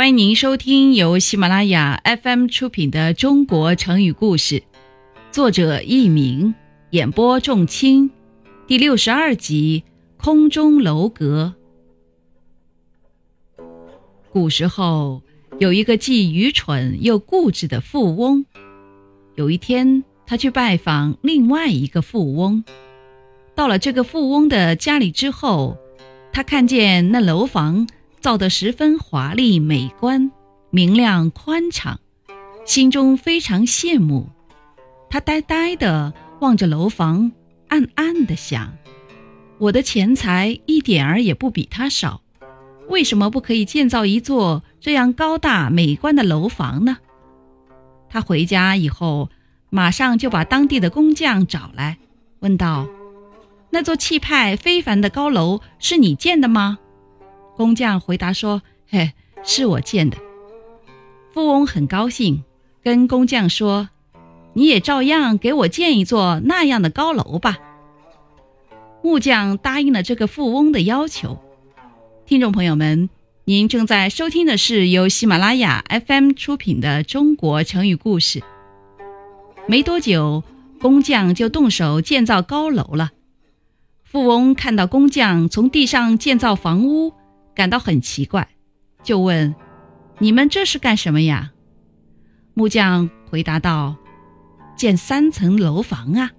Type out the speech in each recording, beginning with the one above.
欢迎您收听由喜马拉雅 FM 出品的《中国成语故事》，作者佚名，演播仲卿，第六十二集《空中楼阁》。古时候有一个既愚蠢又固执的富翁，有一天他去拜访另外一个富翁，到了这个富翁的家里之后，他看见那楼房。造得十分华丽美观，明亮宽敞，心中非常羡慕。他呆呆地望着楼房，暗暗地想：我的钱财一点儿也不比他少，为什么不可以建造一座这样高大美观的楼房呢？他回家以后，马上就把当地的工匠找来，问道：“那座气派非凡的高楼是你建的吗？”工匠回答说：“嘿，是我建的。”富翁很高兴，跟工匠说：“你也照样给我建一座那样的高楼吧。”木匠答应了这个富翁的要求。听众朋友们，您正在收听的是由喜马拉雅 FM 出品的《中国成语故事》。没多久，工匠就动手建造高楼了。富翁看到工匠从地上建造房屋。感到很奇怪，就问：“你们这是干什么呀？”木匠回答道：“建三层楼房啊。”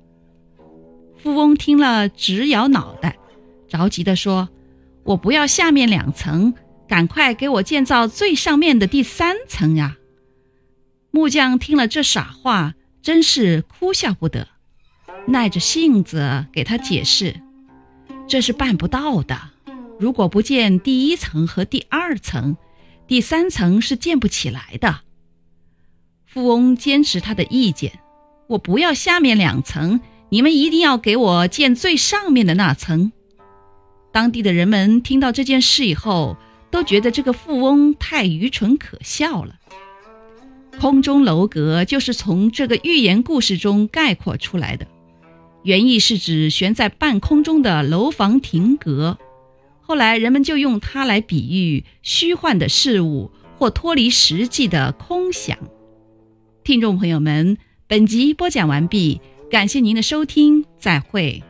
富翁听了直摇脑袋，着急地说：“我不要下面两层，赶快给我建造最上面的第三层呀！”木匠听了这傻话，真是哭笑不得，耐着性子给他解释：“这是办不到的。”如果不建第一层和第二层，第三层是建不起来的。富翁坚持他的意见，我不要下面两层，你们一定要给我建最上面的那层。当地的人们听到这件事以后，都觉得这个富翁太愚蠢可笑了。空中楼阁就是从这个寓言故事中概括出来的，原意是指悬在半空中的楼房亭阁。后来人们就用它来比喻虚幻的事物或脱离实际的空想。听众朋友们，本集播讲完毕，感谢您的收听，再会。